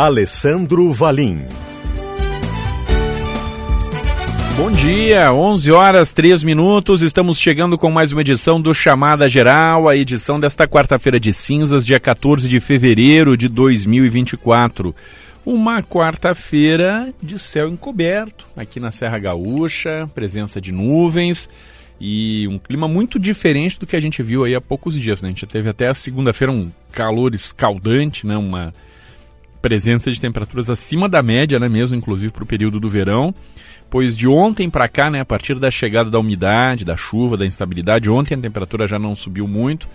Alessandro Valim. Bom dia, 11 horas 3 minutos. Estamos chegando com mais uma edição do Chamada Geral, a edição desta quarta-feira de cinzas, dia 14 de fevereiro de 2024. Uma quarta-feira de céu encoberto aqui na Serra Gaúcha, presença de nuvens e um clima muito diferente do que a gente viu aí há poucos dias. Né? A gente teve até a segunda-feira um calor escaldante, né? uma presença de temperaturas acima da média, né, mesmo inclusive para o período do verão. Pois de ontem para cá, né, a partir da chegada da umidade, da chuva, da instabilidade, ontem a temperatura já não subiu muito,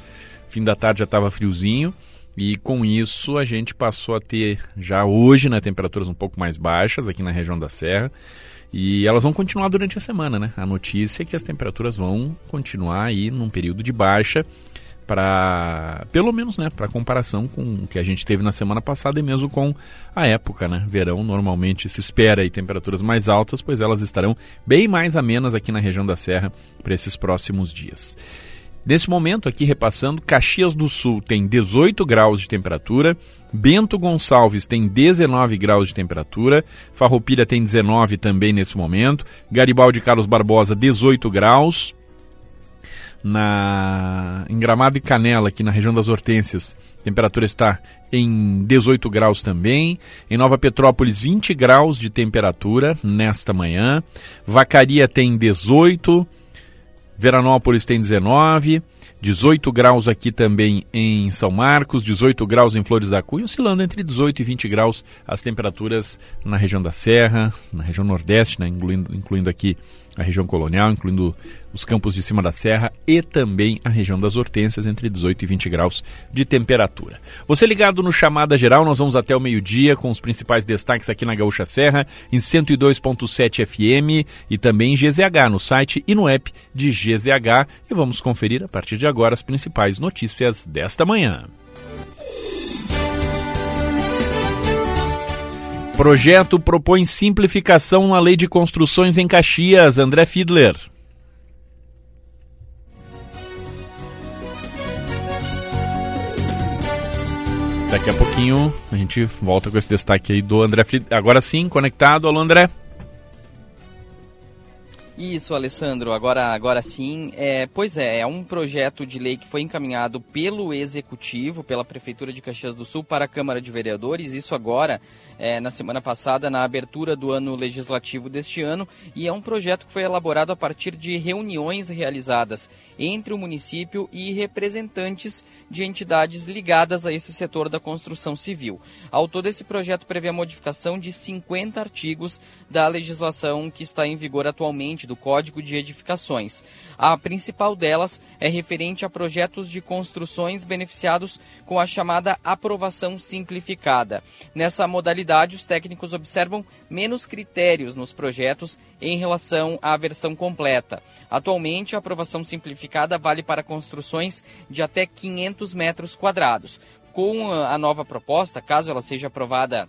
fim da tarde já estava friozinho. E com isso a gente passou a ter já hoje né, temperaturas um pouco mais baixas aqui na região da Serra. E elas vão continuar durante a semana, né? A notícia é que as temperaturas vão continuar aí num período de baixa para pelo menos né para comparação com o que a gente teve na semana passada e mesmo com a época né? Verão normalmente se espera aí temperaturas mais altas pois elas estarão bem mais amenas aqui na região da serra para esses próximos dias. Nesse momento aqui repassando Caxias do Sul tem 18 graus de temperatura Bento Gonçalves tem 19 graus de temperatura, Farroupilha tem 19 também nesse momento, Garibaldi Carlos Barbosa 18 graus, na em Gramado e Canela, aqui na região das Hortênsias, a temperatura está em 18 graus também. Em Nova Petrópolis, 20 graus de temperatura nesta manhã. Vacaria tem 18. Veranópolis tem 19. 18 graus aqui também em São Marcos, 18 graus em Flores da Cunha, oscilando entre 18 e 20 graus as temperaturas na região da Serra, na região Nordeste, né, incluindo, incluindo aqui a região colonial, incluindo os campos de cima da serra e também a região das hortênsias, entre 18 e 20 graus de temperatura. Você ligado no Chamada Geral, nós vamos até o meio-dia com os principais destaques aqui na Gaúcha Serra, em 102.7 FM e também em GZH, no site e no app de GZH. E vamos conferir a partir de agora as principais notícias desta manhã. Projeto propõe simplificação na lei de construções em Caxias. André Fiedler. Daqui a pouquinho a gente volta com esse destaque aí do André Fiedler. Agora sim, conectado. Alô, André. Isso, Alessandro. Agora, agora sim. É, pois é, é um projeto de lei que foi encaminhado pelo Executivo, pela Prefeitura de Caxias do Sul, para a Câmara de Vereadores. Isso agora, é, na semana passada, na abertura do ano legislativo deste ano. E é um projeto que foi elaborado a partir de reuniões realizadas entre o município e representantes de entidades ligadas a esse setor da construção civil. Ao todo, esse projeto prevê a modificação de 50 artigos da legislação que está em vigor atualmente do Código de Edificações. A principal delas é referente a projetos de construções beneficiados com a chamada aprovação simplificada. Nessa modalidade, os técnicos observam menos critérios nos projetos em relação à versão completa. Atualmente, a aprovação simplificada vale para construções de até 500 metros quadrados. Com a nova proposta, caso ela seja aprovada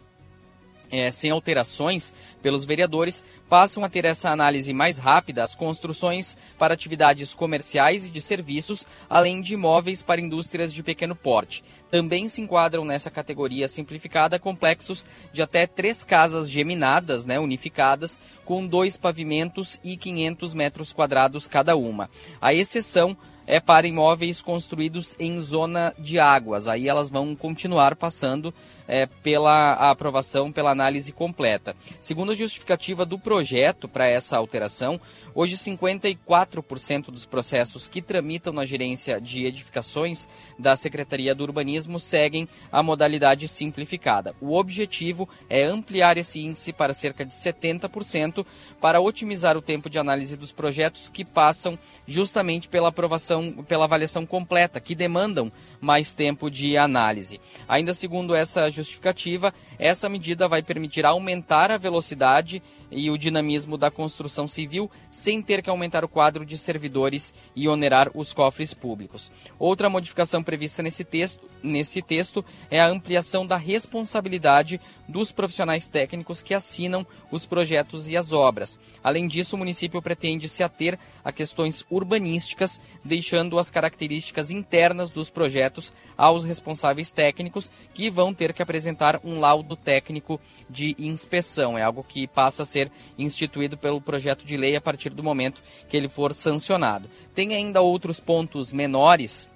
é, sem alterações pelos vereadores, passam a ter essa análise mais rápida as construções para atividades comerciais e de serviços, além de imóveis para indústrias de pequeno porte. Também se enquadram nessa categoria simplificada complexos de até três casas geminadas, né, unificadas, com dois pavimentos e 500 metros quadrados cada uma. A exceção é para imóveis construídos em zona de águas. Aí elas vão continuar passando é, pela aprovação, pela análise completa. Segundo a justificativa do projeto para essa alteração, Hoje, 54% dos processos que tramitam na gerência de edificações da Secretaria do Urbanismo seguem a modalidade simplificada. O objetivo é ampliar esse índice para cerca de 70% para otimizar o tempo de análise dos projetos que passam justamente pela aprovação, pela avaliação completa, que demandam mais tempo de análise. Ainda segundo essa justificativa, essa medida vai permitir aumentar a velocidade e o dinamismo da construção civil sem ter que aumentar o quadro de servidores e onerar os cofres públicos. Outra modificação prevista nesse texto, nesse texto é a ampliação da responsabilidade dos profissionais técnicos que assinam os projetos e as obras. Além disso, o município pretende se ater a questões urbanísticas, deixando as características internas dos projetos aos responsáveis técnicos, que vão ter que apresentar um laudo técnico de inspeção. É algo que passa a ser instituído pelo projeto de lei a partir do momento que ele for sancionado. Tem ainda outros pontos menores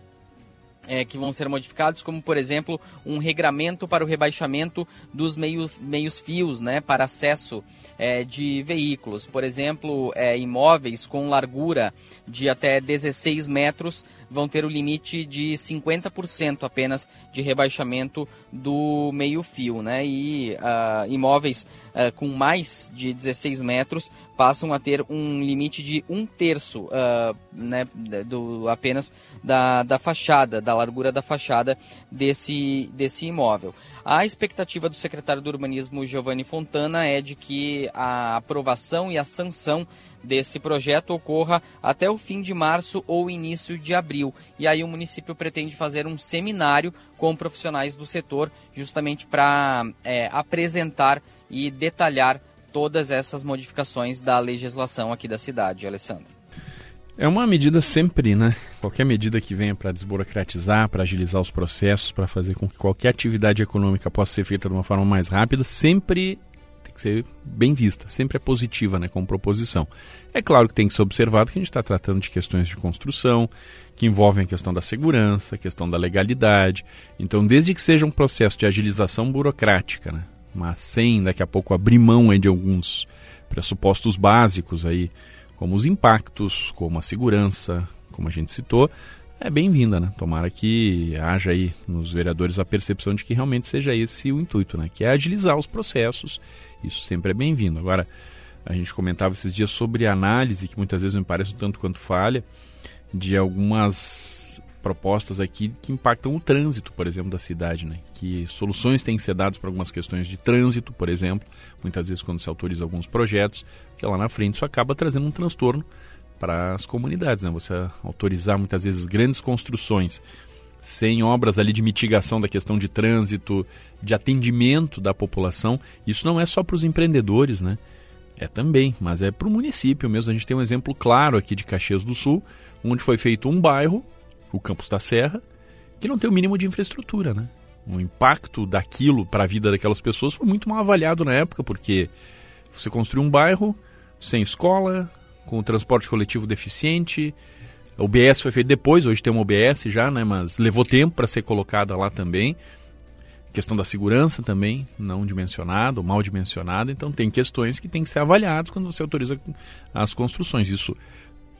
é, que vão ser modificados, como por exemplo um regramento para o rebaixamento dos meio, meios fios né, para acesso é, de veículos. Por exemplo, é, imóveis com largura de até 16 metros vão ter o limite de 50% apenas de rebaixamento do meio-fio, né? E uh, imóveis uh, com mais de 16 metros passam a ter um limite de um terço, uh, né? Do, apenas da, da fachada, da largura da fachada desse, desse imóvel. A expectativa do secretário do Urbanismo, Giovanni Fontana, é de que a aprovação e a sanção desse projeto ocorra até o fim de março ou início de abril. E aí o município pretende fazer um seminário com profissionais do setor, justamente para é, apresentar e detalhar todas essas modificações da legislação aqui da cidade, Alessandro. É uma medida sempre, né? Qualquer medida que venha para desburocratizar, para agilizar os processos, para fazer com que qualquer atividade econômica possa ser feita de uma forma mais rápida, sempre que ser bem vista, sempre é positiva né, como proposição. É claro que tem que ser observado que a gente está tratando de questões de construção, que envolvem a questão da segurança, a questão da legalidade. Então, desde que seja um processo de agilização burocrática, né, mas sem daqui a pouco abrir mão de alguns pressupostos básicos aí, como os impactos, como a segurança, como a gente citou, é bem-vinda, né? Tomara que haja aí nos vereadores a percepção de que realmente seja esse o intuito, né? Que é agilizar os processos. Isso sempre é bem-vindo. Agora, a gente comentava esses dias sobre análise, que muitas vezes me parece um tanto quanto falha, de algumas propostas aqui que impactam o trânsito, por exemplo, da cidade, né? Que soluções têm que ser dadas para algumas questões de trânsito, por exemplo, muitas vezes quando se autoriza alguns projetos, que lá na frente isso acaba trazendo um transtorno para as comunidades, né? Você autorizar muitas vezes grandes construções sem obras ali de mitigação da questão de trânsito, de atendimento da população, isso não é só para os empreendedores, né? É também, mas é para o município mesmo. A gente tem um exemplo claro aqui de Caxias do Sul, onde foi feito um bairro, o Campos da Serra, que não tem o mínimo de infraestrutura, né? O impacto daquilo para a vida daquelas pessoas foi muito mal avaliado na época, porque você construiu um bairro sem escola, com o transporte coletivo deficiente. O OBS foi feito depois, hoje tem um OBS já, né? Mas levou tempo para ser colocada lá também. Questão da segurança também, não dimensionado, mal dimensionado. Então tem questões que têm que ser avaliadas quando você autoriza as construções. Isso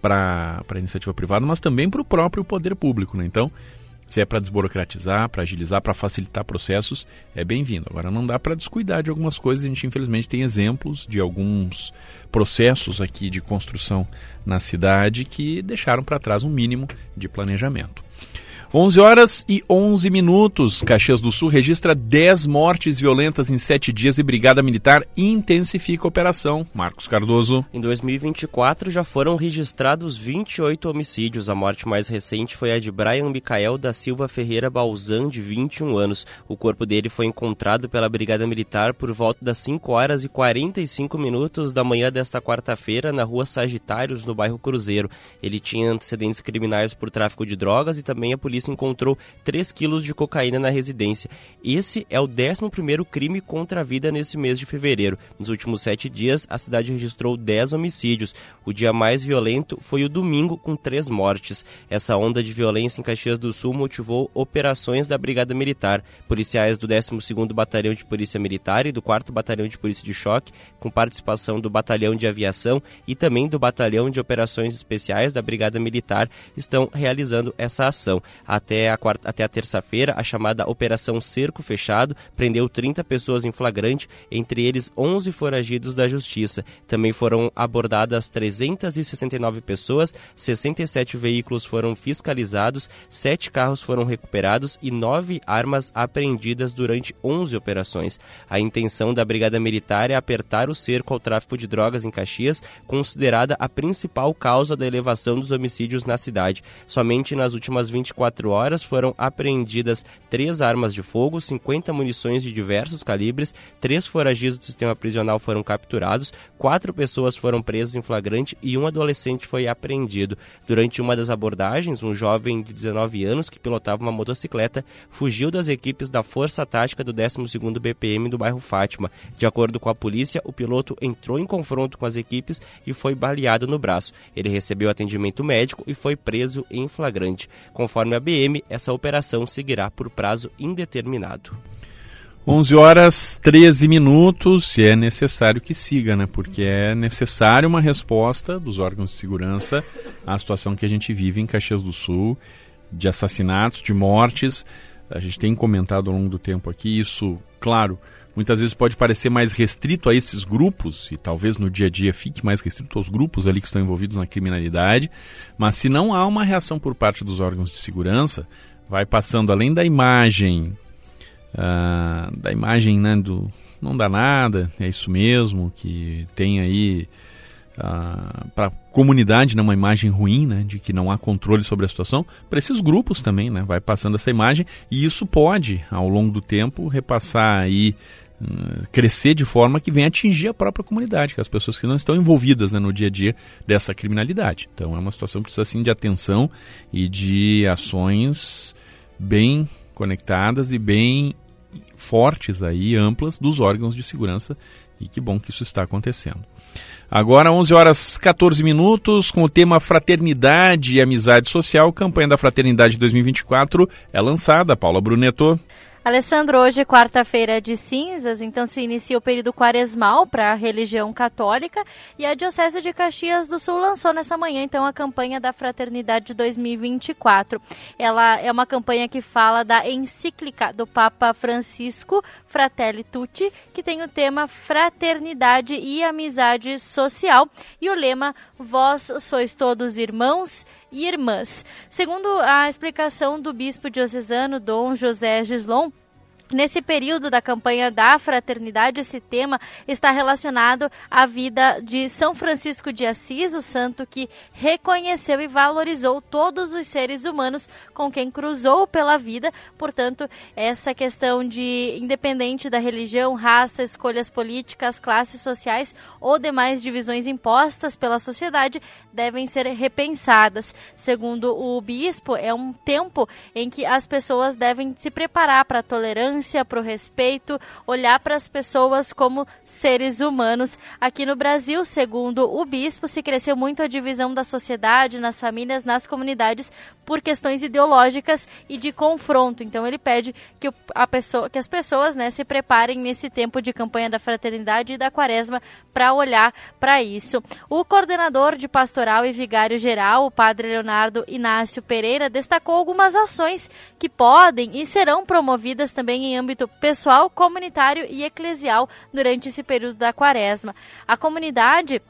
para a iniciativa privada, mas também para o próprio poder público. Né? Então, se é para desburocratizar, para agilizar, para facilitar processos, é bem-vindo. Agora, não dá para descuidar de algumas coisas. A gente, infelizmente, tem exemplos de alguns processos aqui de construção na cidade que deixaram para trás um mínimo de planejamento. 11 horas e 11 minutos. Caxias do Sul registra 10 mortes violentas em 7 dias e Brigada Militar intensifica a operação. Marcos Cardoso. Em 2024 já foram registrados 28 homicídios. A morte mais recente foi a de Brian Micael da Silva Ferreira Balzan, de 21 anos. O corpo dele foi encontrado pela Brigada Militar por volta das 5 horas e 45 minutos da manhã desta quarta-feira na rua Sagitários, no bairro Cruzeiro. Ele tinha antecedentes criminais por tráfico de drogas e também a polícia polícia encontrou 3 quilos de cocaína na residência. Esse é o 11º crime contra a vida nesse mês de fevereiro. Nos últimos sete dias, a cidade registrou 10 homicídios. O dia mais violento foi o domingo, com três mortes. Essa onda de violência em Caxias do Sul motivou operações da Brigada Militar. Policiais do 12º Batalhão de Polícia Militar e do 4º Batalhão de Polícia de Choque, com participação do Batalhão de Aviação e também do Batalhão de Operações Especiais da Brigada Militar, estão realizando essa ação. Até a, até a terça-feira, a chamada Operação Cerco Fechado prendeu 30 pessoas em flagrante, entre eles 11 foragidos da Justiça. Também foram abordadas 369 pessoas, 67 veículos foram fiscalizados, 7 carros foram recuperados e 9 armas apreendidas durante 11 operações. A intenção da Brigada Militar é apertar o cerco ao tráfico de drogas em Caxias, considerada a principal causa da elevação dos homicídios na cidade. Somente nas últimas 24 horas foram apreendidas três armas de fogo, 50 munições de diversos calibres, três foragidos do sistema prisional foram capturados, quatro pessoas foram presas em flagrante e um adolescente foi apreendido. Durante uma das abordagens, um jovem de 19 anos que pilotava uma motocicleta fugiu das equipes da Força Tática do 12º BPM do bairro Fátima. De acordo com a polícia, o piloto entrou em confronto com as equipes e foi baleado no braço. Ele recebeu atendimento médico e foi preso em flagrante. Conforme a Essa operação seguirá por prazo indeterminado. 11 horas 13 minutos e é necessário que siga, né? Porque é necessário uma resposta dos órgãos de segurança à situação que a gente vive em Caxias do Sul, de assassinatos, de mortes. A gente tem comentado ao longo do tempo aqui isso, claro, muitas vezes pode parecer mais restrito a esses grupos, e talvez no dia a dia fique mais restrito aos grupos ali que estão envolvidos na criminalidade, mas se não há uma reação por parte dos órgãos de segurança, vai passando além da imagem, uh, da imagem né, do não dá nada, é isso mesmo, que tem aí uh, ah, para a comunidade né, uma imagem ruim, né, de que não há controle sobre a situação, para esses grupos também, né, vai passando essa imagem e isso pode, ao longo do tempo, repassar aí crescer de forma que venha atingir a própria comunidade, que as pessoas que não estão envolvidas né, no dia a dia dessa criminalidade. Então é uma situação que precisa sim de atenção e de ações bem conectadas e bem fortes aí, amplas dos órgãos de segurança e que bom que isso está acontecendo. Agora 11 horas 14 minutos com o tema Fraternidade e Amizade Social, campanha da Fraternidade 2024 é lançada. Paula Bruneto. Alessandro, hoje, quarta-feira de cinzas, então se inicia o período quaresmal para a religião católica e a Diocese de Caxias do Sul lançou nessa manhã, então, a campanha da Fraternidade 2024. Ela é uma campanha que fala da encíclica do Papa Francisco, Fratelli Tutti, que tem o tema Fraternidade e Amizade Social e o lema Vós sois todos irmãos e irmãs. Segundo a explicação do bispo diocesano Dom José Gislon, Nesse período da campanha da fraternidade, esse tema está relacionado à vida de São Francisco de Assis, o santo que reconheceu e valorizou todos os seres humanos com quem cruzou pela vida. Portanto, essa questão de independente da religião, raça, escolhas políticas, classes sociais ou demais divisões impostas pela sociedade devem ser repensadas. Segundo o bispo, é um tempo em que as pessoas devem se preparar para a tolerância tolerância, para o respeito, olhar para as pessoas como seres humanos. Aqui no Brasil, segundo o bispo, se cresceu muito a divisão da sociedade, nas famílias, nas comunidades, por questões ideológicas e de confronto. Então ele pede que, a pessoa, que as pessoas né, se preparem nesse tempo de campanha da fraternidade e da quaresma para olhar para isso. O coordenador de pastoral e vigário geral, o padre Leonardo Inácio Pereira, destacou algumas ações que podem e serão promovidas também em em âmbito pessoal, comunitário e eclesial durante esse período da quaresma. A comunidade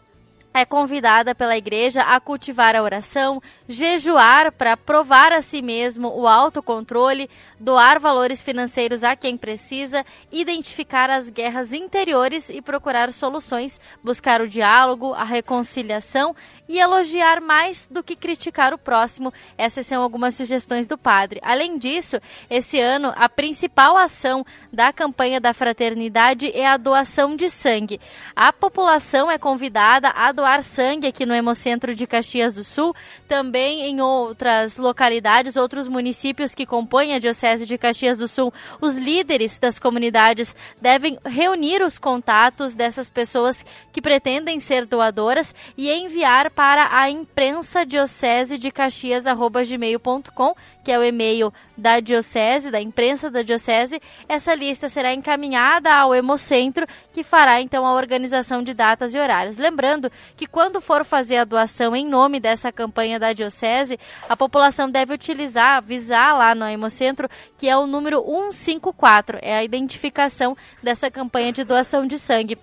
é convidada pela igreja a cultivar a oração, jejuar para provar a si mesmo o autocontrole, doar valores financeiros a quem precisa, identificar as guerras interiores e procurar soluções, buscar o diálogo, a reconciliação e elogiar mais do que criticar o próximo. Essas são algumas sugestões do padre. Além disso, esse ano a principal ação da campanha da fraternidade é a doação de sangue. A população é convidada a doar sangue aqui no Hemocentro de Caxias do Sul, também em outras localidades, outros municípios que compõem a Diocese de Caxias do Sul. Os líderes das comunidades devem reunir os contatos dessas pessoas que pretendem ser doadoras e enviar para a imprensa diocese de caxias@gmail.com, que é o e-mail da diocese, da imprensa da diocese. Essa lista será encaminhada ao Hemocentro, que fará então a organização de datas e horários. Lembrando que quando for fazer a doação em nome dessa campanha da diocese, a população deve utilizar, avisar lá no Hemocentro, que é o número 154, é a identificação dessa campanha de doação de sangue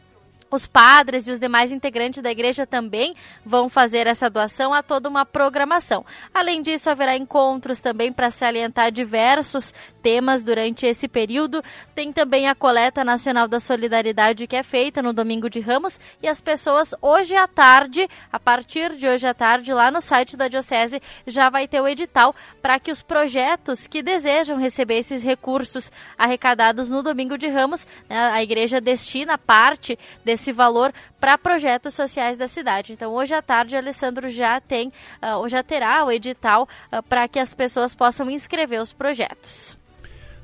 os padres e os demais integrantes da igreja também vão fazer essa doação a toda uma programação. Além disso, haverá encontros também para se alientar diversos temas durante esse período. Tem também a coleta nacional da solidariedade que é feita no domingo de Ramos e as pessoas hoje à tarde, a partir de hoje à tarde, lá no site da Diocese já vai ter o edital para que os projetos que desejam receber esses recursos arrecadados no domingo de Ramos, né, a igreja destina parte desse valor para projetos sociais da cidade. Então, hoje à tarde, o Alessandro já tem, uh, já terá o edital uh, para que as pessoas possam inscrever os projetos.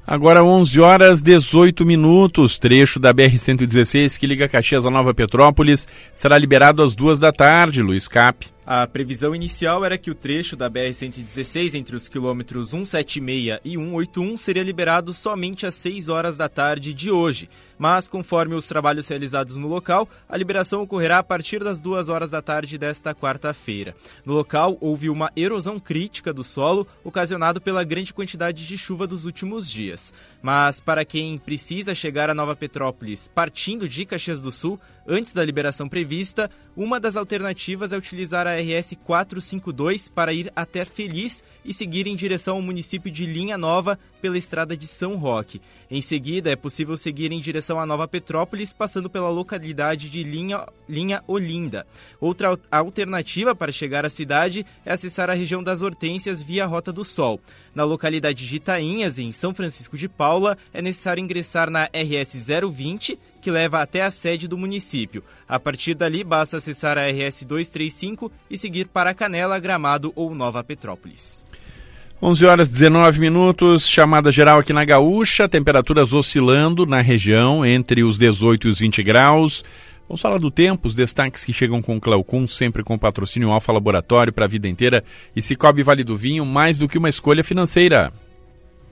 Agora 11 horas 18 minutos, trecho da BR-116 que liga Caxias a Nova Petrópolis será liberado às duas da tarde, Luiz Cap. A previsão inicial era que o trecho da BR-116 entre os quilômetros 176 e 181 seria liberado somente às 6 horas da tarde de hoje, mas conforme os trabalhos realizados no local, a liberação ocorrerá a partir das 2 horas da tarde desta quarta-feira. No local, houve uma erosão crítica do solo, ocasionado pela grande quantidade de chuva dos últimos dias. Mas para quem precisa chegar a Nova Petrópolis partindo de Caxias do Sul, antes da liberação prevista, uma das alternativas é utilizar a RS 452 para ir até Feliz e seguir em direção ao município de Linha Nova pela estrada de São Roque. Em seguida, é possível seguir em direção a Nova Petrópolis, passando pela localidade de Linha, Linha Olinda. Outra alternativa para chegar à cidade é acessar a região das Hortênsias via Rota do Sol. Na localidade de Itainhas, em São Francisco de Paula, é necessário ingressar na RS 020 que leva até a sede do município. A partir dali, basta acessar a RS 235 e seguir para Canela, Gramado ou Nova Petrópolis. 11 horas 19 minutos, chamada geral aqui na Gaúcha, temperaturas oscilando na região entre os 18 e os 20 graus. Vamos falar do tempo, os destaques que chegam com o Cleocum, sempre com patrocínio Alfa Laboratório para a vida inteira e Cicobi Vale do Vinho, mais do que uma escolha financeira.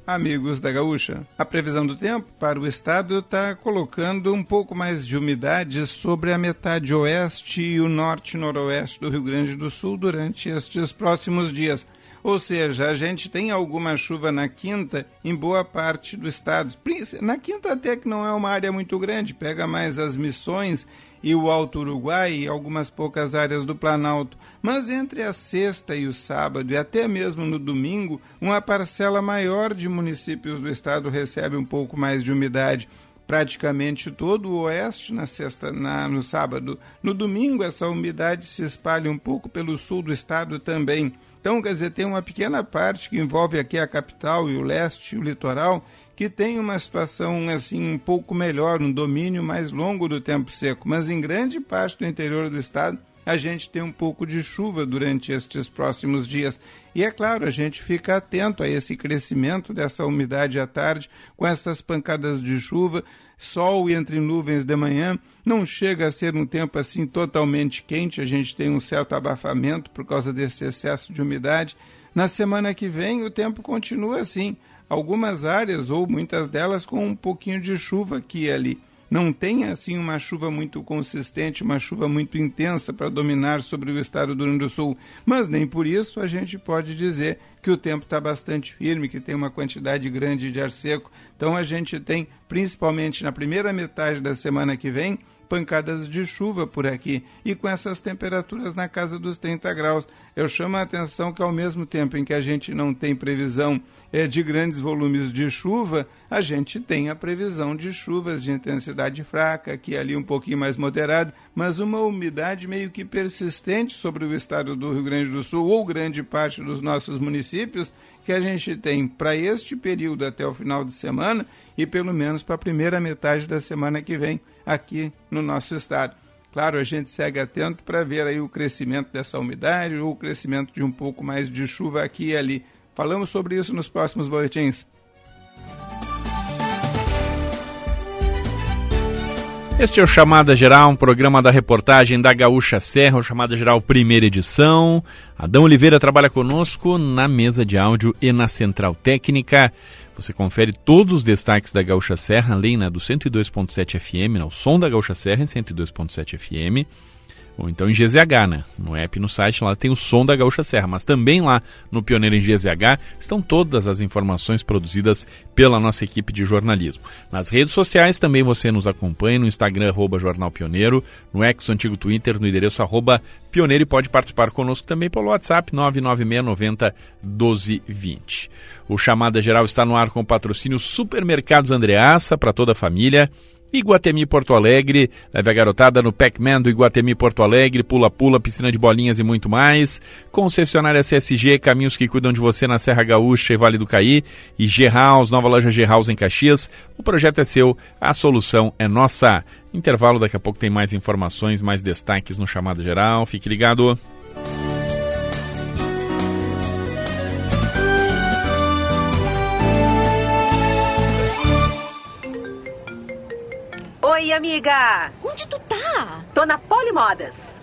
Amigos da Gaúcha, a previsão do tempo para o estado está colocando um pouco mais de umidade sobre a metade oeste e o norte-noroeste do Rio Grande do Sul durante estes próximos dias. Ou seja, a gente tem alguma chuva na quinta em boa parte do estado. Na quinta até que não é uma área muito grande, pega mais as missões e o Alto Uruguai e algumas poucas áreas do Planalto. Mas entre a sexta e o sábado, e até mesmo no domingo, uma parcela maior de municípios do estado recebe um pouco mais de umidade. Praticamente todo o oeste na sexta, na, no sábado. No domingo, essa umidade se espalha um pouco pelo sul do estado também. Então, quer dizer, tem uma pequena parte que envolve aqui a capital e o leste o litoral, que tem uma situação assim um pouco melhor, um domínio mais longo do tempo seco, mas em grande parte do interior do estado a gente tem um pouco de chuva durante estes próximos dias. E é claro, a gente fica atento a esse crescimento dessa umidade à tarde, com essas pancadas de chuva, sol entre nuvens de manhã. Não chega a ser um tempo assim totalmente quente, a gente tem um certo abafamento por causa desse excesso de umidade. Na semana que vem, o tempo continua assim algumas áreas, ou muitas delas, com um pouquinho de chuva aqui e ali. Não tem assim uma chuva muito consistente, uma chuva muito intensa para dominar sobre o estado do Rio Grande do Sul, mas nem por isso a gente pode dizer que o tempo está bastante firme, que tem uma quantidade grande de ar seco. Então a gente tem, principalmente na primeira metade da semana que vem, pancadas de chuva por aqui e com essas temperaturas na casa dos 30 graus. Eu chamo a atenção que ao mesmo tempo em que a gente não tem previsão é, de grandes volumes de chuva, a gente tem a previsão de chuvas de intensidade fraca, aqui ali um pouquinho mais moderada, mas uma umidade meio que persistente sobre o estado do Rio Grande do Sul ou grande parte dos nossos municípios que a gente tem para este período até o final de semana e pelo menos para a primeira metade da semana que vem aqui no nosso estado. Claro, a gente segue atento para ver aí o crescimento dessa umidade ou o crescimento de um pouco mais de chuva aqui e ali. Falamos sobre isso nos próximos boletins. Este é o Chamada Geral, um programa da reportagem da Gaúcha Serra, o Chamada Geral primeira edição. Adão Oliveira trabalha conosco na mesa de áudio e na central técnica. Você confere todos os destaques da Gaúcha Serra, além né, do 102.7 FM, né, o som da Gaúcha Serra em 102.7 FM ou então em GZH, né? No app, no site, lá tem o som da Gaúcha Serra, mas também lá no Pioneiro em GZH estão todas as informações produzidas pela nossa equipe de jornalismo. Nas redes sociais também você nos acompanha no Instagram, arroba Jornal Pioneiro, no ex antigo Twitter, no endereço arroba Pioneiro e pode participar conosco também pelo WhatsApp 99690 1220. O Chamada Geral está no ar com patrocínio Supermercados Andreaça para toda a família. Iguatemi Porto Alegre, leve a garotada no Pac-Man do Iguatemi Porto Alegre, pula-pula, piscina de bolinhas e muito mais. Concessionária CSG, caminhos que cuidam de você na Serra Gaúcha e Vale do Caí. E G-House, nova loja G-House em Caxias. O projeto é seu, a solução é nossa. Intervalo, daqui a pouco tem mais informações, mais destaques no chamado geral. Fique ligado. Amiga! Onde tu tá? Tô na Polimodas.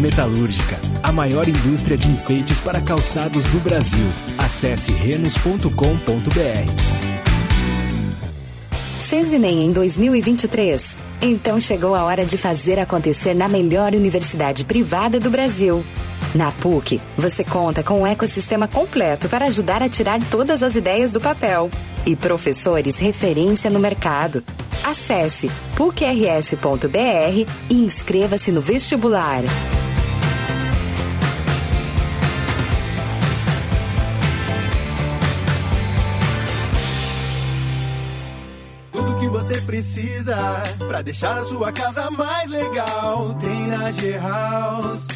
Metalúrgica. A maior indústria de enfeites para calçados do Brasil. Acesse renos.com.br. Fez Enem em 2023? Então chegou a hora de fazer acontecer na melhor universidade privada do Brasil. Na PUC, você conta com um ecossistema completo para ajudar a tirar todas as ideias do papel. E professores referência no mercado. Acesse pucrs.br e inscreva-se no vestibular. Precisa para deixar a sua casa mais legal. Tem na G-House,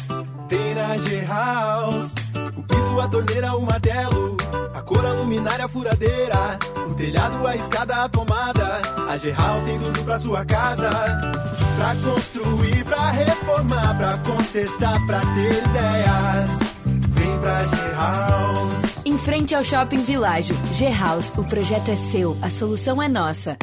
tem na G-House. O piso, a torneira, o martelo, a cor, a luminária, a furadeira, o telhado, a escada, a tomada. A G-House tem tudo pra sua casa. Pra construir, pra reformar, pra consertar, pra ter ideias. Vem pra G-House. Em frente ao Shopping Világio, G-House, o projeto é seu, a solução é nossa.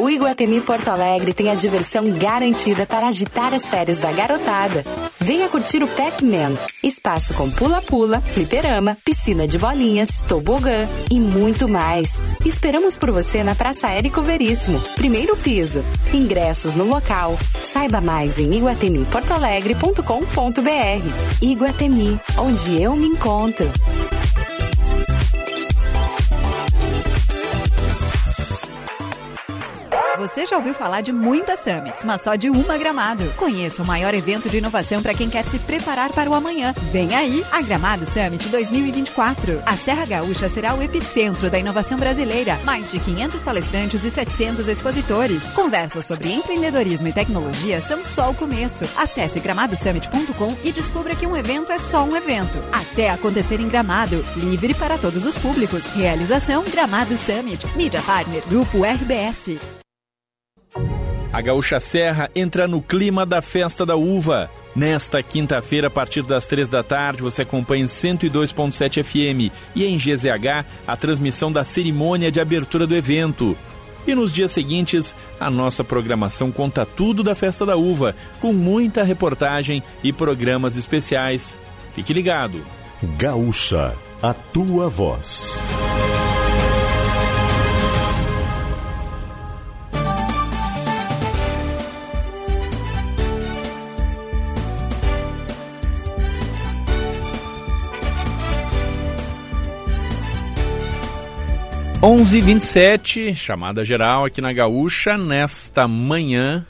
O Iguatemi Porto Alegre tem a diversão garantida para agitar as férias da garotada. Venha curtir o Pac-Man, espaço com pula-pula, fliperama, piscina de bolinhas, tobogã e muito mais. Esperamos por você na Praça Érico Veríssimo, primeiro piso. Ingressos no local. Saiba mais em iguatemiportoalegre.com.br. Iguatemi, onde eu me encontro. Você já ouviu falar de muitas summits, mas só de uma Gramado. Conheça o maior evento de inovação para quem quer se preparar para o amanhã. Vem aí a Gramado Summit 2024. A Serra Gaúcha será o epicentro da inovação brasileira. Mais de 500 palestrantes e 700 expositores. Conversas sobre empreendedorismo e tecnologia são só o começo. Acesse gramadosummit.com e descubra que um evento é só um evento. Até acontecer em Gramado. Livre para todos os públicos. Realização Gramado Summit. Mídia Partner Grupo RBS. A Gaúcha Serra entra no clima da festa da uva. Nesta quinta-feira, a partir das três da tarde, você acompanha em 102.7 FM e em GZH a transmissão da cerimônia de abertura do evento. E nos dias seguintes, a nossa programação conta tudo da festa da uva, com muita reportagem e programas especiais. Fique ligado. Gaúcha, a tua voz. Onze e vinte chamada geral aqui na Gaúcha, nesta manhã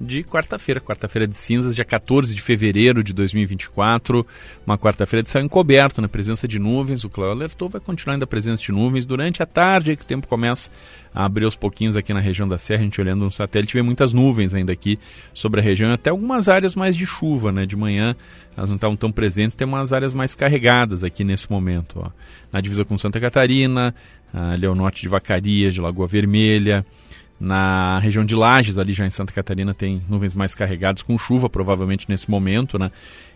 de quarta-feira, quarta-feira de cinzas, dia 14 de fevereiro de 2024, uma quarta-feira de céu encoberto, na presença de nuvens. O Cléo alertou, vai continuar ainda a presença de nuvens durante a tarde, que o tempo começa a abrir aos pouquinhos aqui na região da Serra. A gente olhando no satélite vê muitas nuvens ainda aqui sobre a região, até algumas áreas mais de chuva, né? De manhã elas não estavam tão presentes, tem umas áreas mais carregadas aqui nesse momento. Ó. Na divisa com Santa Catarina, ali ao norte de Vacaria, de Lagoa Vermelha, na região de Lages, ali já em Santa Catarina, tem nuvens mais carregadas, com chuva provavelmente nesse momento, né?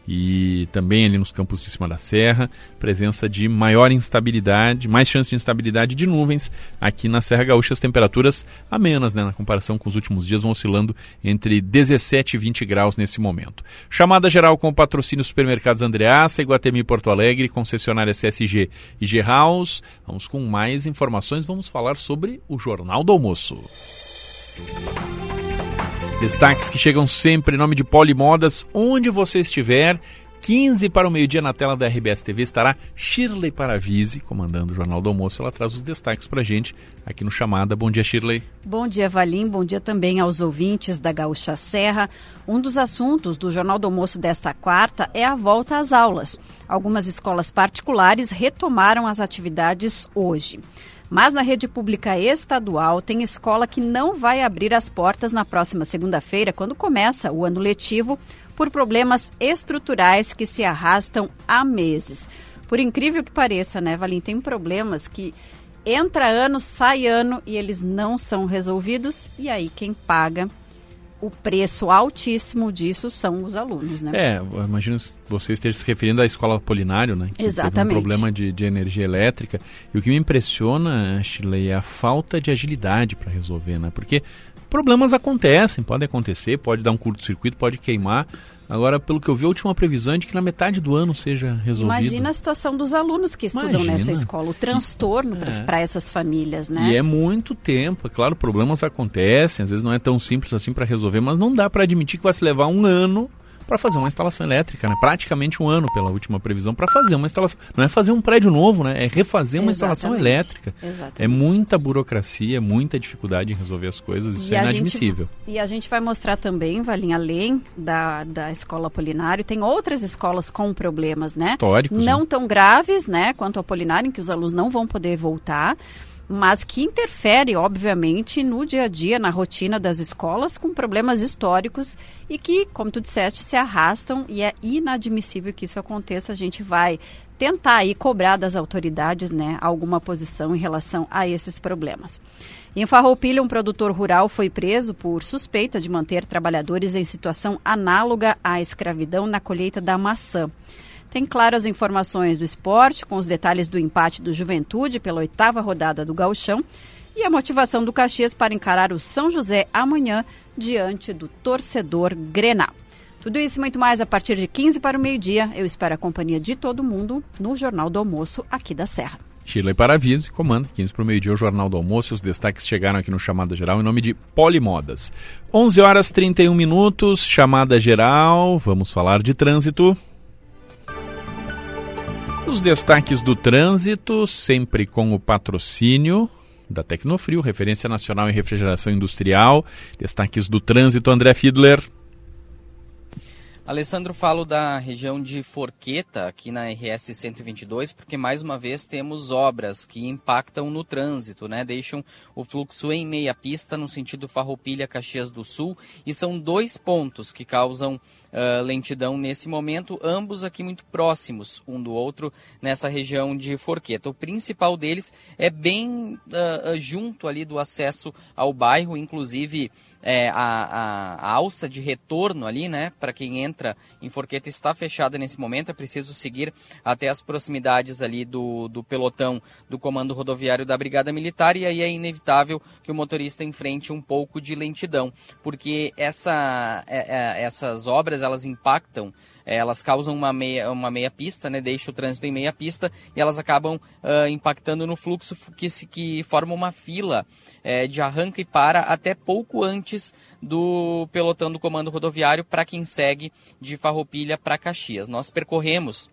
E também ali nos campos de cima da serra, presença de maior instabilidade, mais chance de instabilidade de nuvens aqui na Serra Gaúcha, as temperaturas amenas, né, na comparação com os últimos dias, vão oscilando entre 17 e 20 graus nesse momento. Chamada geral com o patrocínio Supermercados Andreaça, Iguatemi Porto Alegre, concessionária CSG e G-House. Vamos com mais informações, vamos falar sobre o Jornal do Almoço. Destaques que chegam sempre em nome de Polimodas, onde você estiver. 15 para o meio-dia na tela da RBS TV estará Shirley Paravise, comandando o Jornal do Almoço. Ela traz os destaques para a gente aqui no Chamada. Bom dia, Shirley. Bom dia, Valim. Bom dia também aos ouvintes da Gaúcha Serra. Um dos assuntos do Jornal do Almoço desta quarta é a volta às aulas. Algumas escolas particulares retomaram as atividades hoje. Mas na rede pública estadual tem escola que não vai abrir as portas na próxima segunda-feira, quando começa o ano letivo, por problemas estruturais que se arrastam há meses. Por incrível que pareça, né, Valim, tem problemas que entra ano, sai ano e eles não são resolvidos, e aí quem paga o preço altíssimo disso são os alunos, né? É, imagino você esteja se referindo à escola Polinário, né? Que Exatamente. Teve um problema de, de energia elétrica. E o que me impressiona, Shirley, é a falta de agilidade para resolver, né? Porque problemas acontecem, podem acontecer, pode dar um curto-circuito, pode queimar. Agora, pelo que eu vi, a última previsão é de que na metade do ano seja resolvido. Imagina a situação dos alunos que estudam Imagina. nessa escola, o transtorno É. para essas famílias, né? E é muito tempo, é claro, problemas acontecem, às vezes não é tão simples assim para resolver, mas não dá para admitir que vai se levar um ano para fazer uma instalação elétrica, né? Praticamente um ano pela última previsão para fazer uma instalação. Não é fazer um prédio novo, né? É refazer uma instalação Exatamente. elétrica. Exatamente. É muita burocracia, muita dificuldade em resolver as coisas, isso E é a gente- inadmissível. E a gente vai mostrar também, Valim, além da, da escola Apolinário, tem outras escolas com problemas, né? Históricos, Não né? tão graves, né, quanto a Apolinário, em que os alunos não vão poder voltar, mas que interfere, obviamente, no dia a dia, na rotina das escolas, com problemas históricos e que, como tu disseste, se arrastam e é inadmissível que isso aconteça. A gente vai tentar aí cobrar das autoridades, né, alguma posição em relação a esses problemas. Em Farroupilha, um produtor rural foi preso por suspeita de manter trabalhadores em situação análoga à escravidão na colheita da maçã. Tem claras informações do esporte, com os detalhes do empate do Juventude pela oitava rodada do Gauchão e a motivação do Caxias para encarar o São José amanhã diante do torcedor Grenal. Tudo isso e muito mais a partir de 15 para o meio-dia. Eu espero a companhia de todo mundo no Jornal do Almoço aqui da Serra. Shirley Paraviso, comanda 15 para o meio-dia o Jornal do Almoço. Os destaques chegaram aqui no Chamada Geral em nome de Polimodas. 11 horas 31 minutos, Chamada Geral. Vamos falar de trânsito. Os destaques do trânsito, sempre com o patrocínio da Tecnofrio, referência nacional em refrigeração industrial. Destaques do trânsito, André Fiedler. Alessandro, falo da região de Forqueta, aqui na RS 122, porque mais uma vez temos obras que impactam no trânsito, né? Deixam o fluxo em meia pista no sentido Farroupilha Caxias do Sul e são dois pontos que causam uh, lentidão nesse momento, ambos aqui muito próximos um do outro nessa região de Forqueta. O principal deles é bem uh, junto ali do acesso ao bairro, inclusive é, a, a, a, alça de retorno ali, né, para quem entra em Forqueta está fechada nesse momento, é preciso seguir até as proximidades ali do, do pelotão do Comando Rodoviário da Brigada Militar e aí é inevitável que o motorista enfrente um pouco de lentidão, porque essa, é, é, essas obras elas impactam elas causam uma meia, uma meia pista, né, deixa o trânsito em meia pista e elas acabam uh, impactando no fluxo que, se, que forma uma fila é, de arranca e para até pouco antes do pelotão do comando rodoviário para quem segue de Farroupilha para Caxias. Nós percorremos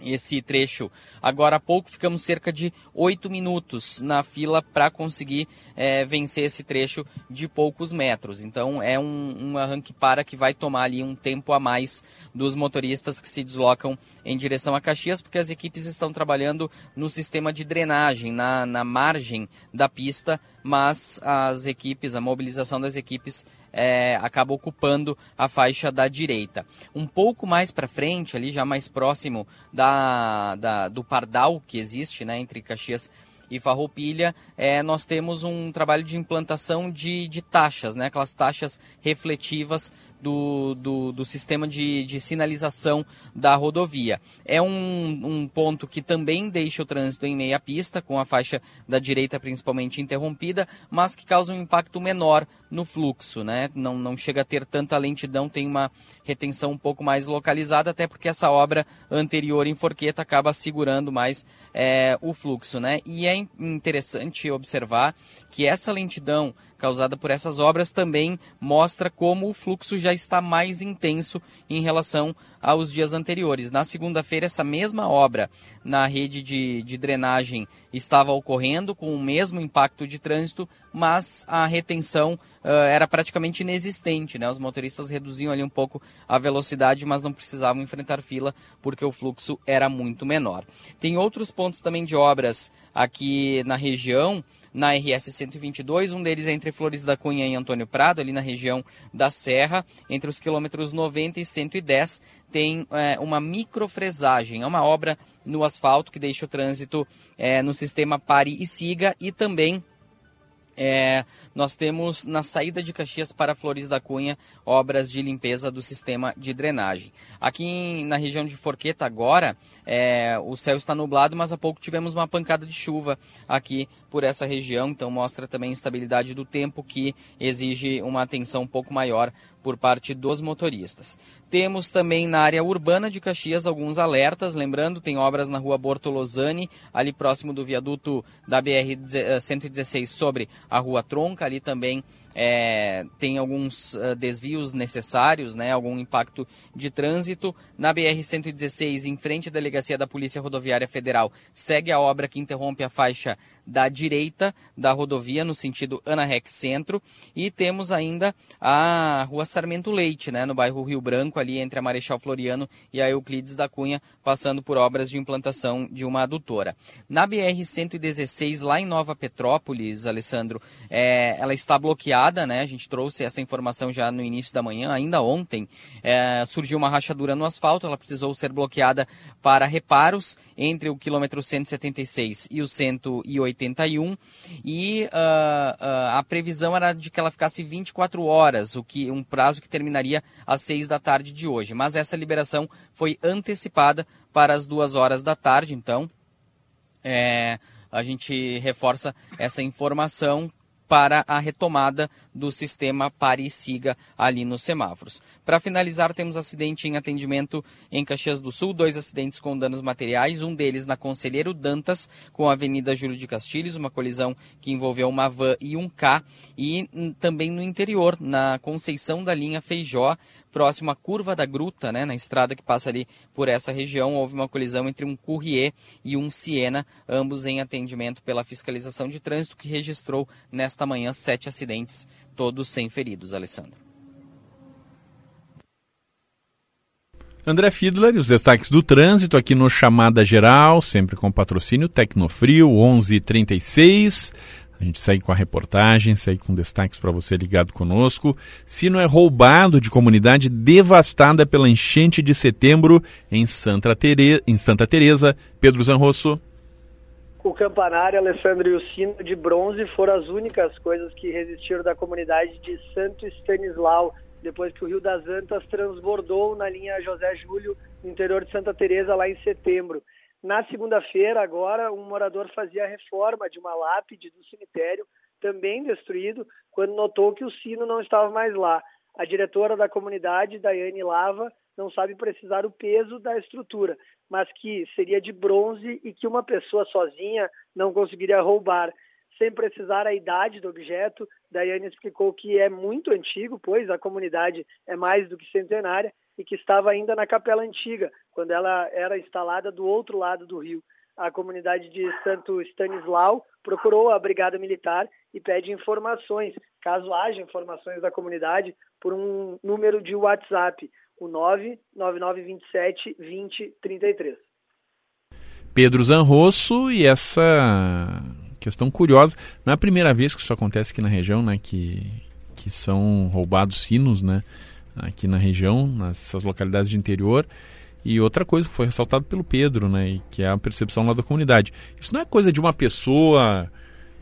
esse trecho. Agora há pouco ficamos cerca de oito minutos na fila para conseguir é, vencer esse trecho de poucos metros. Então é um, um arranque para que vai tomar ali um tempo a mais dos motoristas que se deslocam em direção a Caxias, porque as equipes estão trabalhando no sistema de drenagem, na, na margem da pista, mas as equipes, a mobilização das equipes é, acaba ocupando a faixa da direita. Um pouco mais para frente, ali já mais próximo da, da, do pardal que existe né, entre Caxias e Farroupilha, é, nós temos um trabalho de implantação de, de taxas, né, aquelas taxas refletivas do, do, do sistema de, de, sinalização da rodovia. É um, um, ponto que também deixa o trânsito em meia pista, com a faixa da direita principalmente interrompida, mas que causa um impacto menor no fluxo, né? Não, não chega a ter tanta lentidão, tem uma retenção um pouco mais localizada, até porque essa obra anterior em Forqueta acaba segurando mais é, o fluxo, né? E é interessante observar que essa lentidão causada por essas obras também mostra como o fluxo já está mais intenso em relação aos dias anteriores. Na segunda-feira, essa mesma obra na rede de, de drenagem estava ocorrendo com o mesmo impacto de trânsito, mas a retenção uh, era praticamente inexistente. Né? Os motoristas reduziam ali um pouco a velocidade, mas não precisavam enfrentar fila porque o fluxo era muito menor. Tem outros pontos também de obras aqui na região na RS 122, um deles é entre Flores da Cunha e Antônio Prado, ali na região da Serra, entre os quilômetros 90 e 110, tem é, uma microfresagem, é uma obra no asfalto que deixa o trânsito é, no sistema pare e siga e também é, nós temos na saída de Caxias para Flores da Cunha obras de limpeza do sistema de drenagem. Aqui em, na região de Forqueta agora é, o céu está nublado, mas há pouco tivemos uma pancada de chuva aqui por essa região, então mostra também a instabilidade do tempo que exige uma atenção um pouco maior por parte dos motoristas. Temos também na área urbana de Caxias alguns alertas, lembrando, tem obras na rua Bortolozani, ali próximo do viaduto da BR-116 eh, sobre a rua Tronca, ali também é, tem alguns uh, desvios necessários, né, algum impacto de trânsito. Na BR-116, em frente à delegacia da Polícia Rodoviária Federal, segue a obra que interrompe a faixa da direita da rodovia, no sentido Ana Rex Centro. E temos ainda a rua Sarmento Leite, né, no bairro Rio Branco, ali entre a Marechal Floriano e a Euclides da Cunha, passando por obras de implantação de uma adutora. Na BR-116, lá em Nova Petrópolis, Alessandro, é, ela está bloqueada né? A gente trouxe essa informação já no início da manhã, ainda ontem. É, surgiu uma rachadura no asfalto, ela precisou ser bloqueada para reparos entre o quilômetro 176 e o 181. E uh, uh, a previsão era de que ela ficasse 24 horas, o que um prazo que terminaria às 6 da tarde de hoje. Mas essa liberação foi antecipada para as 2 horas da tarde, então. É, a gente reforça essa informação para a retomada do sistema pare e siga ali nos semáforos. Para finalizar, temos acidente em atendimento em Caxias do Sul, dois acidentes com danos materiais, um deles na Conselheiro Dantas, com a Avenida Júlio de Castilhos, uma colisão que envolveu uma van e um K, e hum, também no interior, na Conceição da linha Feijó, próximo à curva da Gruta, né, na estrada que passa ali por essa região, houve uma colisão entre um Courrier e um Siena, ambos em atendimento pela fiscalização de trânsito, que registrou nesta manhã sete acidentes, todos sem feridos. Alessandro. André Fiedler e os destaques do trânsito aqui no Chamada Geral, sempre com patrocínio Tecnofrio 1136. A gente segue com a reportagem, segue com destaques para você ligado conosco. Sino é roubado de comunidade devastada pela enchente de setembro em Santa, Tere... em Santa Teresa. Pedro Zanrosso. O campanário, Alessandro e o sino de bronze foram as únicas coisas que resistiram da comunidade de Santo Stanislau, depois que o Rio das Antas transbordou na linha José Júlio, no interior de Santa Teresa, lá em setembro. Na segunda-feira, agora, um morador fazia a reforma de uma lápide do cemitério, também destruído, quando notou que o sino não estava mais lá. A diretora da comunidade, Daiane Lava, não sabe precisar o peso da estrutura, mas que seria de bronze e que uma pessoa sozinha não conseguiria roubar. Sem precisar a idade do objeto, Daiane explicou que é muito antigo, pois a comunidade é mais do que centenária e que estava ainda na Capela Antiga, quando ela era instalada do outro lado do rio. A comunidade de Santo Stanislau procurou a Brigada Militar e pede informações, caso haja informações da comunidade, por um número de WhatsApp, o 99927 2033. Pedro Zanrosso e essa questão curiosa, não é a primeira vez que isso acontece aqui na região, né, que, que são roubados sinos, né, aqui na região, nessas localidades de interior. E outra coisa que foi ressaltado pelo Pedro, né, que é a percepção lá da comunidade. Isso não é coisa de uma pessoa,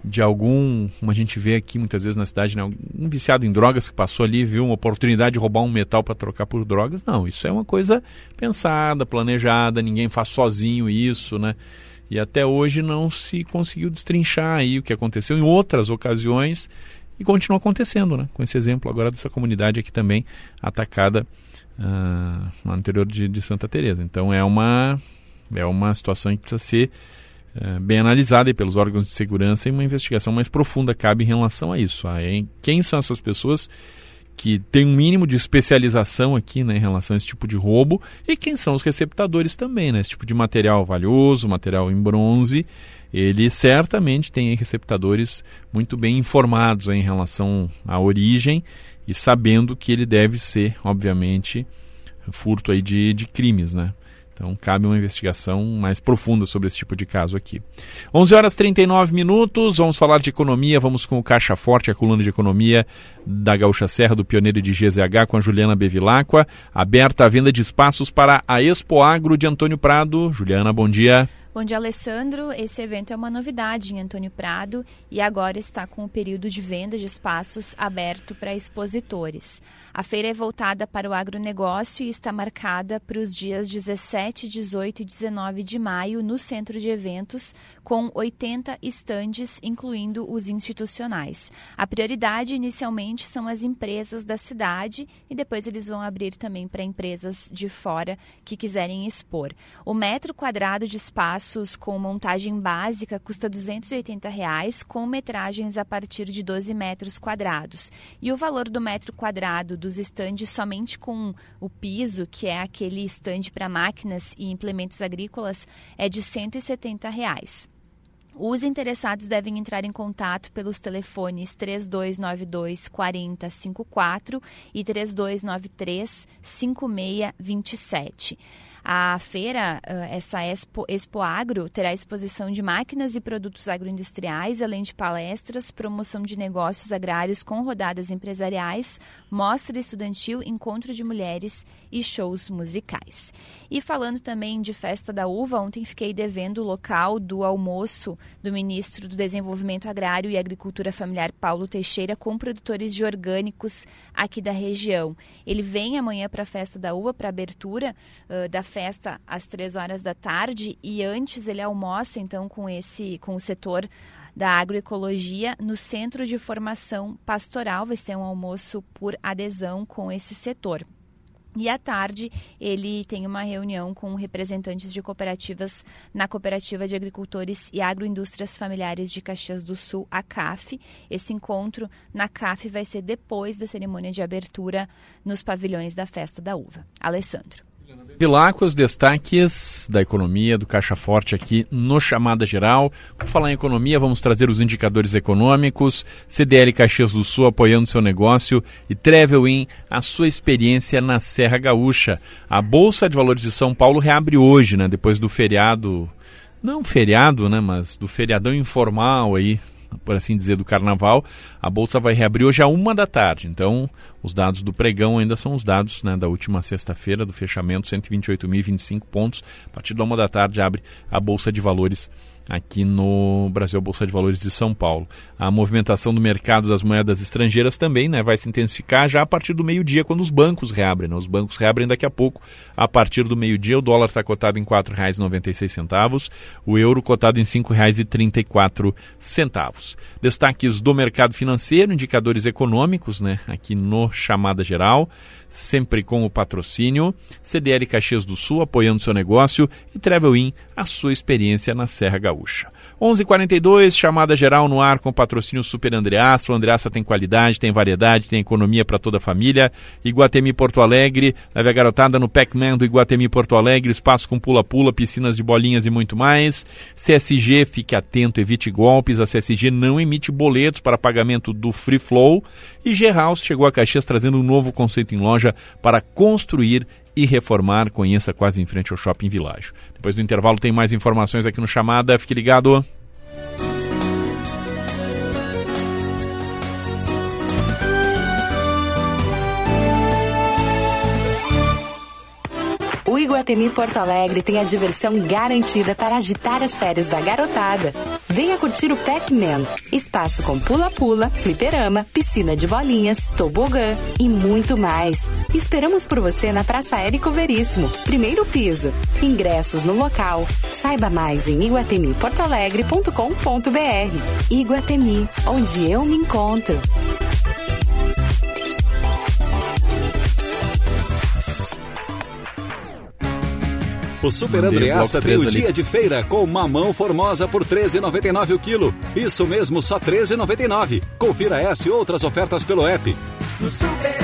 de algum, como a gente vê aqui muitas vezes na cidade, né, um viciado em drogas que passou ali, viu uma oportunidade de roubar um metal para trocar por drogas. Não, isso é uma coisa pensada, planejada, ninguém faz sozinho isso, né? E até hoje não se conseguiu destrinchar aí o que aconteceu em outras ocasiões e continua acontecendo, né? Com esse exemplo agora dessa comunidade aqui também atacada uh, no interior de, de, Santa Teresa. Então é uma é uma situação que precisa ser uh, bem analisada pelos órgãos de segurança e uma investigação mais profunda cabe em relação a isso. Ah, quem são essas pessoas que têm um mínimo de especialização aqui né, em relação a esse tipo de roubo e quem são os receptadores também, né? Esse tipo de material valioso, material em bronze ele certamente tem receptadores muito bem informados em relação à origem e sabendo que ele deve ser, obviamente, furto aí de, de crimes, né? Então cabe uma investigação mais profunda sobre esse tipo de caso aqui. 11 horas 39 minutos, vamos falar de economia, vamos com o Caixa Forte, a coluna de economia da Gaúcha Serra, do pioneiro de GZH, com a Juliana Bevilacqua. Aberta a venda de espaços para a Expo Agro de Antônio Prado. Juliana, bom dia. Bom dia, Alessandro. Esse evento é uma novidade em Antônio Prado e agora está com o período de venda de espaços aberto para expositores. A feira é voltada para o agronegócio e está marcada para os dias 17, 18 e 19 de maio no centro de eventos, com 80 estandes, incluindo os institucionais. A prioridade inicialmente são as empresas da cidade e depois eles vão abrir também para empresas de fora que quiserem expor. O metro quadrado de com montagem básica custa 280 reais, com metragens a partir de 12 metros quadrados. E o valor do metro quadrado dos estandes somente com o piso, que é aquele estande para máquinas e implementos agrícolas, é de 170 reais. Os interessados devem entrar em contato pelos telefones 3292 4054 e 3293 5627. A feira, essa Expo, Expo Agro, terá exposição de máquinas e produtos agroindustriais, além de palestras, promoção de negócios agrários com rodadas empresariais, mostra estudantil, encontro de mulheres e shows musicais. E falando também de Festa da Uva, ontem fiquei devendo o local do almoço do ministro do Desenvolvimento Agrário e Agricultura Familiar, Paulo Teixeira, com produtores de orgânicos aqui da região. Ele vem amanhã para a Festa da Uva, para a abertura uh, da festa às três horas da tarde e antes ele almoça então com esse com o setor da agroecologia no Centro de Formação Pastoral. Vai ser um almoço por adesão com esse setor. E à tarde, ele tem uma reunião com representantes de cooperativas na Cooperativa de Agricultores e Agroindústrias Familiares de Caxias do Sul, a CAF. Esse encontro na CAF vai ser depois da cerimônia de abertura nos pavilhões da Festa da Uva. Alessandro. Pilar com os destaques da economia, do Caixa Forte aqui no Chamada Geral. Por falar em economia, vamos trazer os indicadores econômicos, CDL Caxias do Sul apoiando seu negócio e Travel a sua experiência na Serra Gaúcha. A Bolsa de Valores de São Paulo reabre hoje, né, depois do feriado, não feriado, né, mas do feriadão informal aí por assim dizer, do carnaval. A bolsa vai reabrir hoje a uma da tarde. Então, os dados do pregão ainda são os dados né, da última sexta-feira, do fechamento, 128.025 pontos. A partir da uma da tarde abre a bolsa de valores aqui no Brasil Bolsa de Valores de São Paulo. A movimentação do mercado das moedas estrangeiras também né, vai se intensificar já a partir do meio-dia, quando os bancos reabrem. Né? Os bancos reabrem daqui a pouco. A partir do meio-dia, o dólar está cotado em R$ 4,96, o euro cotado em R$ 5,34. Destaques do mercado financeiro, indicadores econômicos, né, aqui no Chamada Geral sempre com o patrocínio, CDL Caxias do Sul apoiando seu negócio e Travel In, a sua experiência na Serra Gaúcha. 11:42 chamada geral no ar com patrocínio Super Andreassa. O Andreassa tem qualidade, tem variedade, tem economia para toda a família. Iguatemi Porto Alegre, leve a garotada no Pac-Man do Iguatemi Porto Alegre, espaço com pula-pula, piscinas de bolinhas e muito mais. CSG, fique atento, evite golpes. A CSG não emite boletos para pagamento do Free Flow. E G-House chegou a Caxias trazendo um novo conceito em loja para construir e reformar. Conheça quase em frente ao Shopping Village. Depois do intervalo tem mais informações aqui no Chamada. Fique ligado. O Iguatemi Porto Alegre tem a diversão garantida para agitar as férias da garotada. Venha curtir o Pac-Man, espaço com pula-pula, fliperama, piscina de bolinhas, tobogã e muito mais. Esperamos por você na Praça Érico Veríssimo, primeiro piso. Ingressos no local. Saiba mais em iguatemiportoalegre.com.br. Iguatemi, onde eu me encontro. O Super bloco tem o ali. dia de feira com mamão formosa por R$ 13,99 o quilo. Isso mesmo, só R$ 13,99. Confira essa e outras ofertas pelo app. No Super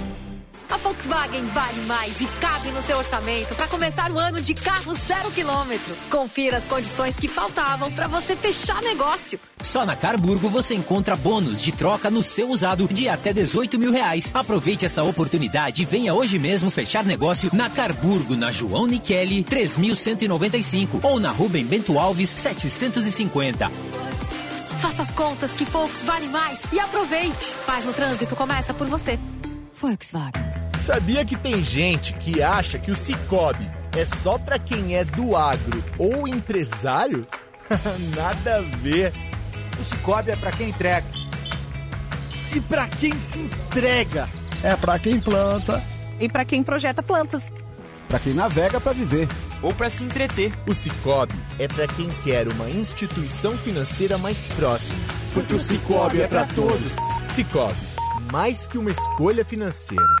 A Volkswagen vale mais e cabe no seu orçamento para começar o ano de carro zero quilômetro. Confira as condições que faltavam para você fechar negócio. Só na Carburgo você encontra bônus de troca no seu usado de até 18 mil reais. Aproveite essa oportunidade e venha hoje mesmo fechar negócio na Carburgo, na João Niqueli, 3195 ou na Rubem Bento Alves, 750. Faça as contas que Volks vale mais e aproveite. Paz no trânsito começa por você. Volkswagen. Sabia que tem gente que acha que o Cicobi é só pra quem é do agro ou empresário? Nada a ver. O Cicobi é pra quem entrega. E pra quem se entrega? É pra quem planta. E para quem projeta plantas. Pra quem navega pra viver. Ou pra se entreter. O Cicobi é pra quem quer uma instituição financeira mais próxima. Porque o Cicobi é pra todos. Cicobi, mais que uma escolha financeira.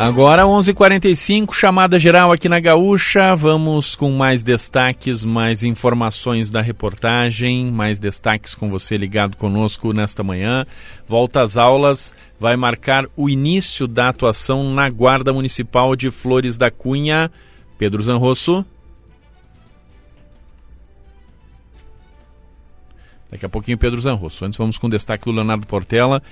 Agora 11:45 chamada geral aqui na Gaúcha. Vamos com mais destaques, mais informações da reportagem, mais destaques com você ligado conosco nesta manhã. Volta às aulas vai marcar o início da atuação na Guarda Municipal de Flores da Cunha. Pedro Zanrosso. Daqui a pouquinho Pedro Zanrosso. Antes vamos com o destaque do Leonardo Portela.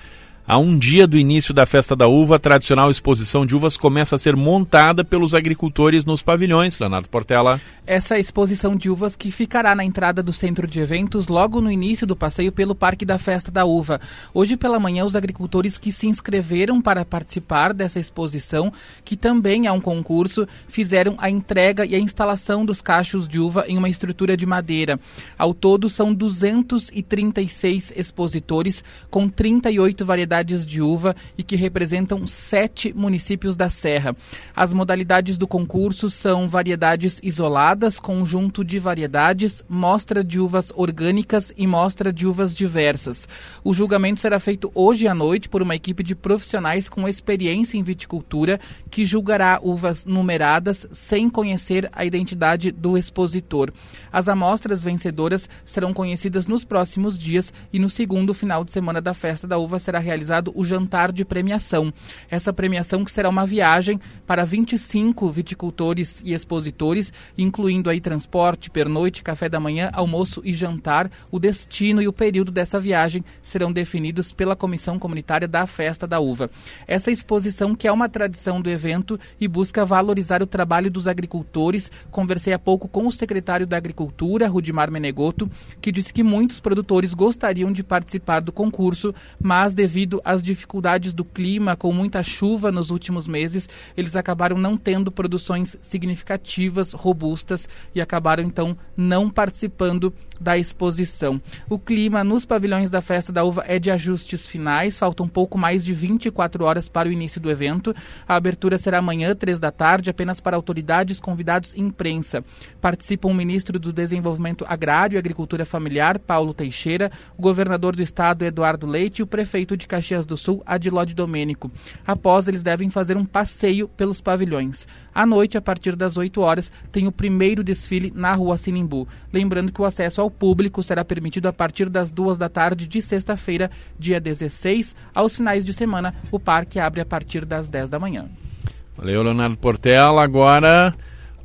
A um dia do início da festa da uva, a tradicional exposição de uvas começa a ser montada pelos agricultores nos pavilhões. Leonardo Portela. Essa exposição de uvas que ficará na entrada do centro de eventos logo no início do passeio pelo Parque da Festa da Uva. Hoje pela manhã, os agricultores que se inscreveram para participar dessa exposição, que também é um concurso, fizeram a entrega e a instalação dos cachos de uva em uma estrutura de madeira. Ao todo, são 236 expositores com 38 variedades de uva e que representam sete municípios da Serra. As modalidades do concurso são variedades isoladas, conjunto de variedades, mostra de uvas orgânicas e mostra de uvas diversas. O julgamento será feito hoje à noite por uma equipe de profissionais com experiência em viticultura que julgará uvas numeradas sem conhecer a identidade do expositor. As amostras vencedoras serão conhecidas nos próximos dias e no segundo final de semana da festa da uva será realizado o jantar de premiação. Essa premiação que será uma viagem para 25 viticultores e expositores, incluindo aí transporte, pernoite, café da manhã, almoço e jantar. O destino e o período dessa viagem serão definidos pela Comissão Comunitária da Festa da Uva. Essa exposição que é uma tradição do evento e busca valorizar o trabalho dos agricultores. Conversei há pouco com o secretário da Agricultura, Rudimar Menegoto, que disse que muitos produtores gostariam de participar do concurso, mas devido às dificuldades do clima, com muita chuva nos últimos meses, eles acabaram não tendo produções significativas, robustas e acabaram então não participando da exposição. O clima nos pavilhões da Festa da Uva é de ajustes finais, faltam um pouco mais de 24 horas para o início do evento. A abertura será amanhã, três da tarde, apenas para autoridades, convidados e imprensa. Participam o ministro do Desenvolvimento Agrário e Agricultura Familiar, Paulo Teixeira, o governador do estado, Eduardo Leite, e o prefeito de Caxias do Sul, Adilode Domênico. Após, eles devem fazer um passeio pelos pavilhões. À noite, a partir das 8 horas, tem o primeiro desfile na Rua Sinimbu. Lembrando que o acesso ao público será permitido a partir das 2 da tarde de sexta-feira, dia 16. Aos finais de semana, o parque abre a partir das 10 da manhã. Valeu, Leonardo Portela. Agora.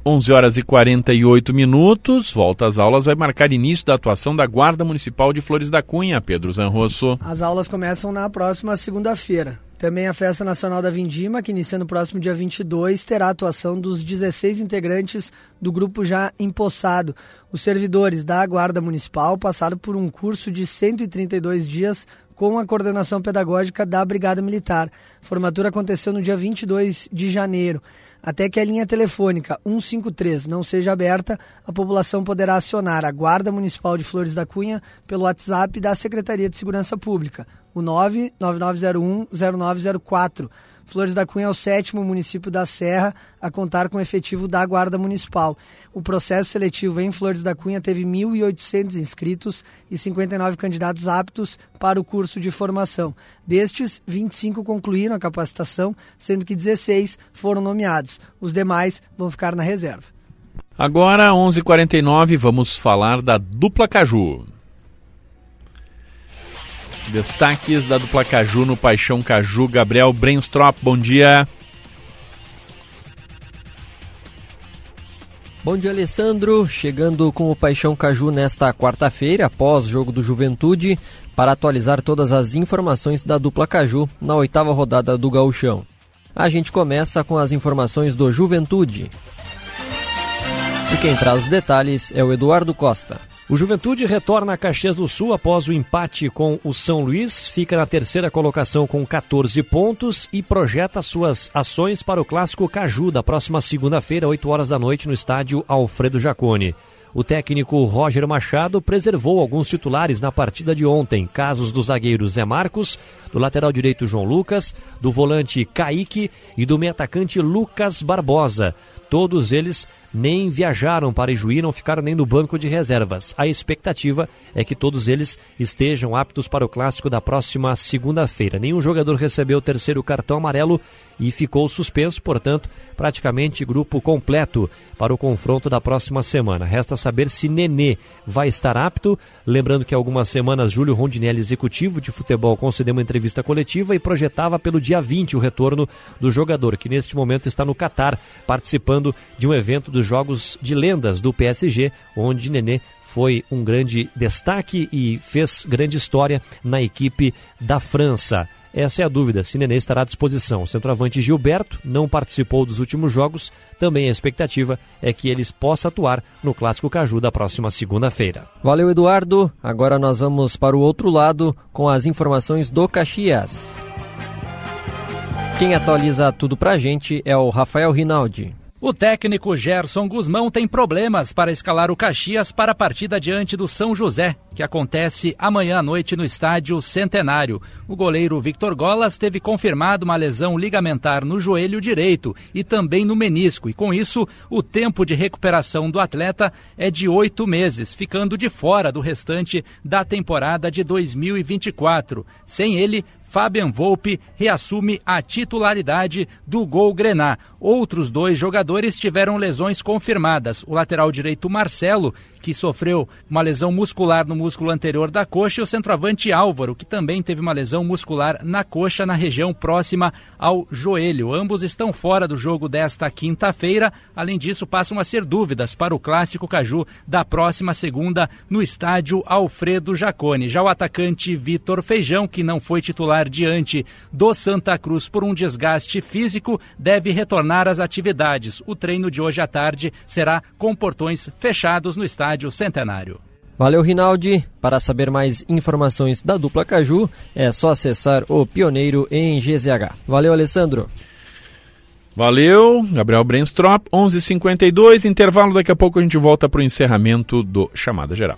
11 horas e 48 minutos, volta às aulas, vai marcar início da atuação da Guarda Municipal de Flores da Cunha, Pedro Zanrosso. As aulas começam na próxima segunda-feira. Também a Festa Nacional da Vindima, que inicia no próximo dia 22, terá a atuação dos 16 integrantes do grupo já empossado. Os servidores da Guarda Municipal passaram por um curso de 132 dias com a coordenação pedagógica da Brigada Militar. A formatura aconteceu no dia 22 de janeiro. Até que a linha telefônica 153 não seja aberta, a população poderá acionar a Guarda Municipal de Flores da Cunha pelo WhatsApp da Secretaria de Segurança Pública, o 999010904. Flores da Cunha é o sétimo município da Serra a contar com efetivo da Guarda Municipal. O processo seletivo em Flores da Cunha teve 1.800 inscritos e 59 candidatos aptos para o curso de formação. Destes, 25 concluíram a capacitação, sendo que 16 foram nomeados. Os demais vão ficar na reserva. Agora, 11:49 h 49 vamos falar da dupla Caju. Destaques da dupla Caju no Paixão Caju. Gabriel Brenstrop, bom dia. Bom dia, Alessandro. Chegando com o Paixão Caju nesta quarta-feira, após jogo do Juventude, para atualizar todas as informações da dupla Caju na oitava rodada do Gauchão. A gente começa com as informações do Juventude. E quem traz os detalhes é o Eduardo Costa. O Juventude retorna a Caxias do Sul após o empate com o São Luís, fica na terceira colocação com 14 pontos e projeta suas ações para o clássico Caju da próxima segunda-feira, 8 horas da noite, no estádio Alfredo Jacone. O técnico Roger Machado preservou alguns titulares na partida de ontem, casos do zagueiro Zé Marcos, do lateral direito João Lucas, do volante Kaique e do meio atacante Lucas Barbosa. Todos eles nem viajaram para Ijuí, não ficaram nem no banco de reservas. A expectativa é que todos eles estejam aptos para o clássico da próxima segunda-feira. Nenhum jogador recebeu o terceiro cartão amarelo e ficou suspenso, portanto, praticamente grupo completo para o confronto da próxima semana. Resta saber se Nenê vai estar apto. Lembrando que há algumas semanas Júlio Rondinelli, executivo de futebol, concedeu uma entrevista coletiva e projetava pelo dia 20 o retorno do jogador, que neste momento está no Catar, participando de um evento dos Jogos de Lendas do PSG, onde Nenê foi um grande destaque e fez grande história na equipe da França. Essa é a dúvida, se Nenê estará à disposição. O centroavante Gilberto não participou dos últimos jogos, também a expectativa é que eles possa atuar no Clássico Caju da próxima segunda-feira. Valeu, Eduardo. Agora nós vamos para o outro lado com as informações do Caxias. Quem atualiza tudo pra gente é o Rafael Rinaldi. O técnico Gerson Guzmão tem problemas para escalar o Caxias para a partida diante do São José, que acontece amanhã à noite no estádio Centenário. O goleiro Victor Golas teve confirmado uma lesão ligamentar no joelho direito e também no menisco, e com isso o tempo de recuperação do atleta é de oito meses, ficando de fora do restante da temporada de 2024. Sem ele, Fabian Volpe reassume a titularidade do Gol Grená. Outros dois jogadores tiveram lesões confirmadas. O lateral direito Marcelo, que sofreu uma lesão muscular no músculo anterior da coxa, e o centroavante Álvaro, que também teve uma lesão muscular na coxa, na região próxima ao joelho. Ambos estão fora do jogo desta quinta-feira. Além disso, passam a ser dúvidas para o clássico Caju da próxima segunda no estádio Alfredo Jacone. Já o atacante Vitor Feijão, que não foi titular diante do Santa Cruz por um desgaste físico, deve retornar às atividades. O treino de hoje à tarde será com portões fechados no estádio Centenário. Valeu, Rinaldi. Para saber mais informações da dupla Caju, é só acessar o Pioneiro em GZH. Valeu, Alessandro. Valeu, Gabriel Brenstrop, 11:52 intervalo, daqui a pouco a gente volta para o encerramento do Chamada Geral.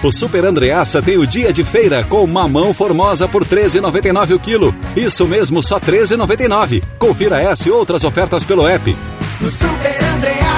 O Super Andreaça tem o dia de feira com mamão formosa por R$ 13,99 o quilo. Isso mesmo, só R$ 13,99. Confira essa e outras ofertas pelo app. No Super Andreaça,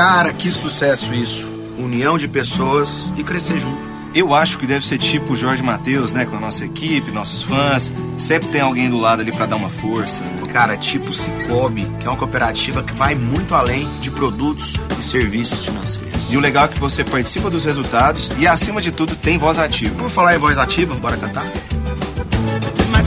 Cara, que sucesso isso. União de pessoas e crescer junto. Eu acho que deve ser tipo o Jorge Matheus, né? Com a nossa equipe, nossos fãs. Sempre tem alguém do lado ali para dar uma força. Cara, tipo Cicobi, que é uma cooperativa que vai muito além de produtos e serviços financeiros. E o legal é que você participa dos resultados e, acima de tudo, tem voz ativa. Vamos falar em voz ativa? Bora cantar? Mas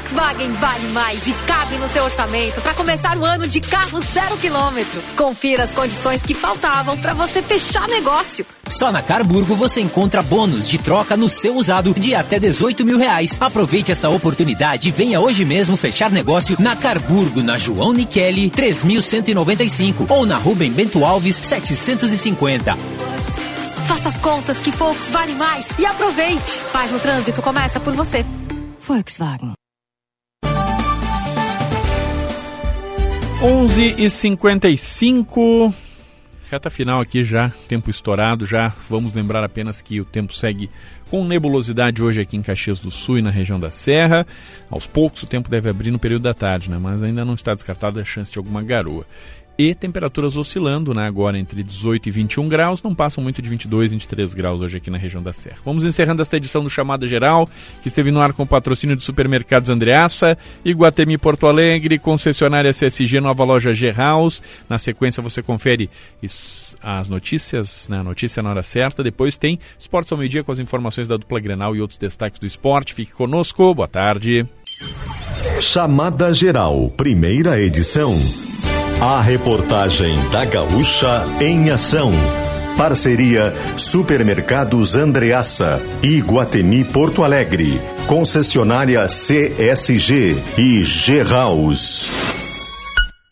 Volkswagen vale mais e cabe no seu orçamento para começar o ano de carro zero quilômetro. Confira as condições que faltavam para você fechar negócio. Só na Carburgo você encontra bônus de troca no seu usado de até 18 mil reais. Aproveite essa oportunidade e venha hoje mesmo fechar negócio na Carburgo, na João Niqueli 3195 ou na Rubem Bento Alves 750. Faça as contas que Volks vale mais e aproveite. Paz no trânsito começa por você. Volkswagen. 11 e 55 reta final aqui já, tempo estourado já. Vamos lembrar apenas que o tempo segue com nebulosidade hoje aqui em Caxias do Sul e na região da Serra. Aos poucos o tempo deve abrir no período da tarde, né? mas ainda não está descartada a chance de alguma garoa. E temperaturas oscilando, né, agora entre 18 e 21 graus, não passam muito de 22, 23 graus hoje aqui na região da Serra. Vamos encerrando esta edição do Chamada Geral, que esteve no ar com o patrocínio de Supermercados Andreaça, Iguatemi Porto Alegre, concessionária CSG Nova Loja G-House. Na sequência você confere as notícias, né, a notícia na hora certa, depois tem Esportes ao meio-dia com as informações da dupla Grenal e outros destaques do esporte. Fique conosco, boa tarde. Chamada Geral, primeira edição. A reportagem da Gaúcha em ação. Parceria Supermercados Andreaça e Guatemi Porto Alegre. Concessionária CSG e G House.